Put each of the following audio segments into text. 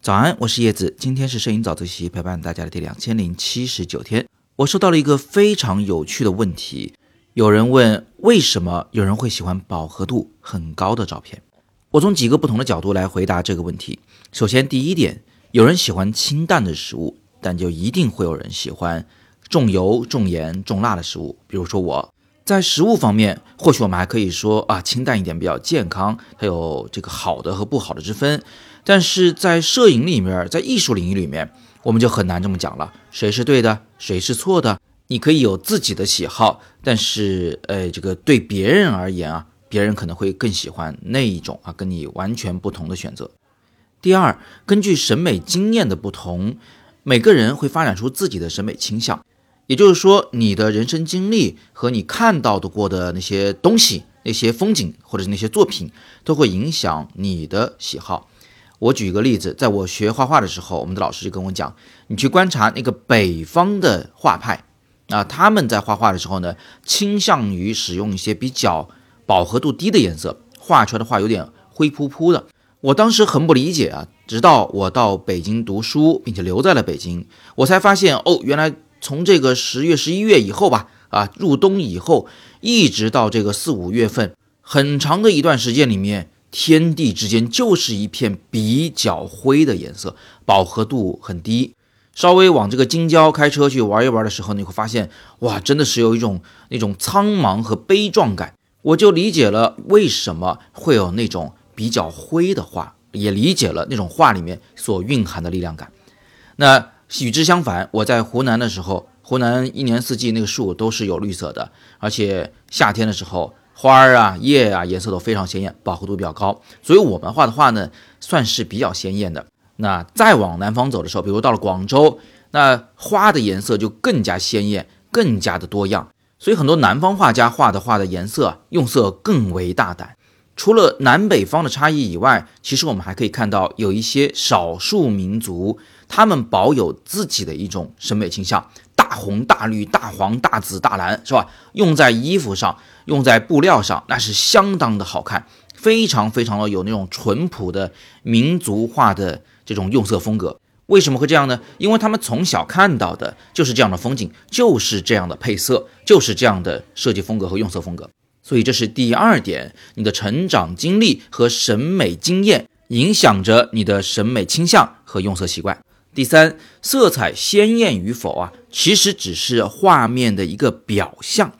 早安，我是叶子，今天是摄影早自习陪伴大家的第两千零七十九天。我收到了一个非常有趣的问题，有人问为什么有人会喜欢饱和度很高的照片？我从几个不同的角度来回答这个问题。首先，第一点，有人喜欢清淡的食物，但就一定会有人喜欢重油、重盐、重辣的食物。比如说我在食物方面，或许我们还可以说啊，清淡一点比较健康，它有这个好的和不好的之分。但是在摄影里面，在艺术领域里面，我们就很难这么讲了。谁是对的，谁是错的？你可以有自己的喜好，但是，呃，这个对别人而言啊，别人可能会更喜欢那一种啊，跟你完全不同的选择。第二，根据审美经验的不同，每个人会发展出自己的审美倾向。也就是说，你的人生经历和你看到的过的那些东西、那些风景或者是那些作品，都会影响你的喜好。我举一个例子，在我学画画的时候，我们的老师就跟我讲，你去观察那个北方的画派，啊，他们在画画的时候呢，倾向于使用一些比较饱和度低的颜色，画出来的画有点灰扑扑的。我当时很不理解啊，直到我到北京读书，并且留在了北京，我才发现，哦，原来从这个十月、十一月以后吧，啊，入冬以后，一直到这个四五月份，很长的一段时间里面。天地之间就是一片比较灰的颜色，饱和度很低。稍微往这个京郊开车去玩一玩的时候，你会发现，哇，真的是有一种那种苍茫和悲壮感。我就理解了为什么会有那种比较灰的画，也理解了那种画里面所蕴含的力量感。那与之相反，我在湖南的时候，湖南一年四季那个树都是有绿色的，而且夏天的时候。花儿啊，叶啊，颜色都非常鲜艳，饱和度比较高，所以我们画的画呢，算是比较鲜艳的。那再往南方走的时候，比如到了广州，那花的颜色就更加鲜艳，更加的多样。所以很多南方画家画的画的颜色用色更为大胆。除了南北方的差异以外，其实我们还可以看到有一些少数民族，他们保有自己的一种审美倾向。大红大绿大黄大紫大蓝是吧？用在衣服上，用在布料上，那是相当的好看，非常非常的有那种淳朴的民族化的这种用色风格。为什么会这样呢？因为他们从小看到的就是这样的风景，就是这样的配色，就是这样的设计风格和用色风格。所以这是第二点，你的成长经历和审美经验影响着你的审美倾向和用色习惯。第三，色彩鲜艳与否啊，其实只是画面的一个表象。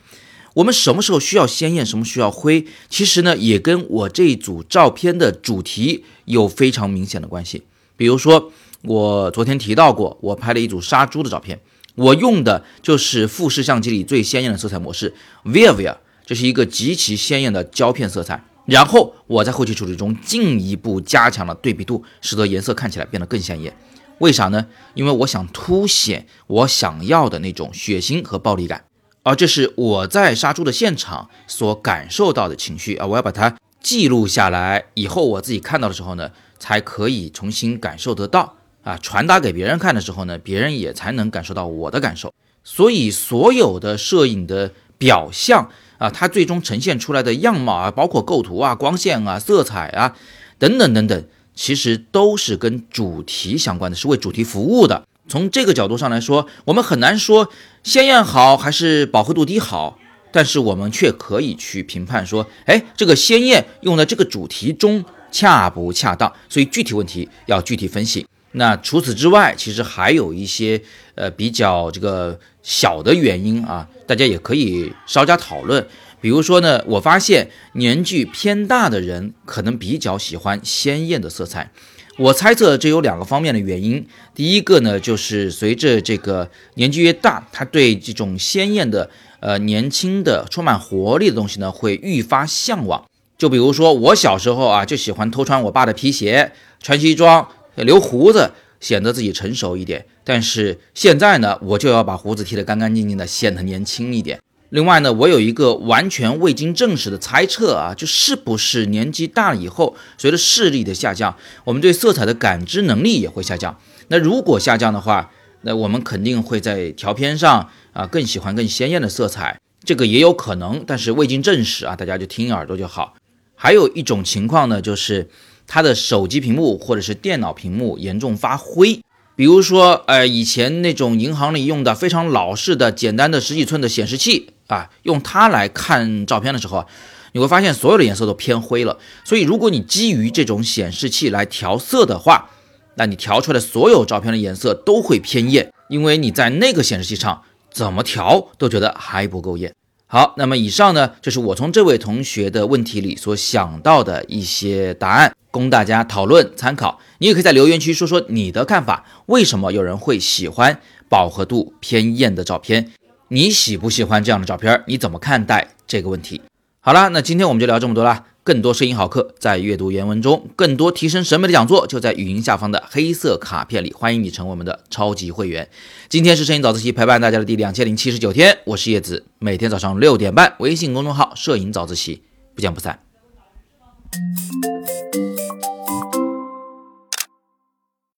我们什么时候需要鲜艳，什么需要灰，其实呢，也跟我这组照片的主题有非常明显的关系。比如说，我昨天提到过，我拍了一组杀猪的照片，我用的就是富士相机里最鲜艳的色彩模式 Viva，这是一个极其鲜艳的胶片色彩。然后我在后期处理中进一步加强了对比度，使得颜色看起来变得更鲜艳。为啥呢？因为我想凸显我想要的那种血腥和暴力感，而这是我在杀猪的现场所感受到的情绪啊！我要把它记录下来，以后我自己看到的时候呢，才可以重新感受得到啊！传达给别人看的时候呢，别人也才能感受到我的感受。所以，所有的摄影的表象啊，它最终呈现出来的样貌啊，包括构图啊、光线啊、色彩啊等等等等。其实都是跟主题相关的，是为主题服务的。从这个角度上来说，我们很难说鲜艳好还是饱和度低好，但是我们却可以去评判说，哎，这个鲜艳用在这个主题中恰不恰当？所以具体问题要具体分析。那除此之外，其实还有一些呃比较这个小的原因啊，大家也可以稍加讨论。比如说呢，我发现年纪偏大的人可能比较喜欢鲜艳的色彩。我猜测这有两个方面的原因。第一个呢，就是随着这个年纪越大，他对这种鲜艳的、呃年轻的、充满活力的东西呢，会愈发向往。就比如说我小时候啊，就喜欢偷穿我爸的皮鞋，穿西装，留胡子，显得自己成熟一点。但是现在呢，我就要把胡子剃得干干净净的，显得年轻一点。另外呢，我有一个完全未经证实的猜测啊，就是不是年纪大了以后，随着视力的下降，我们对色彩的感知能力也会下降。那如果下降的话，那我们肯定会在调片上啊更喜欢更鲜艳的色彩，这个也有可能，但是未经证实啊，大家就听耳朵就好。还有一种情况呢，就是他的手机屏幕或者是电脑屏幕严重发灰。比如说，呃，以前那种银行里用的非常老式的、简单的十几寸的显示器啊，用它来看照片的时候啊，你会发现所有的颜色都偏灰了。所以，如果你基于这种显示器来调色的话，那你调出来的所有照片的颜色都会偏艳，因为你在那个显示器上怎么调都觉得还不够艳。好，那么以上呢，就是我从这位同学的问题里所想到的一些答案。供大家讨论参考，你也可以在留言区说说你的看法。为什么有人会喜欢饱和度偏艳的照片？你喜不喜欢这样的照片？你怎么看待这个问题？好了，那今天我们就聊这么多啦。更多摄影好课在阅读原文中，更多提升审美的讲座就在语音下方的黑色卡片里。欢迎你成为我们的超级会员。今天是摄影早自习陪伴大家的第两千零七十九天，我是叶子，每天早上六点半，微信公众号“摄影早自习”，不见不散。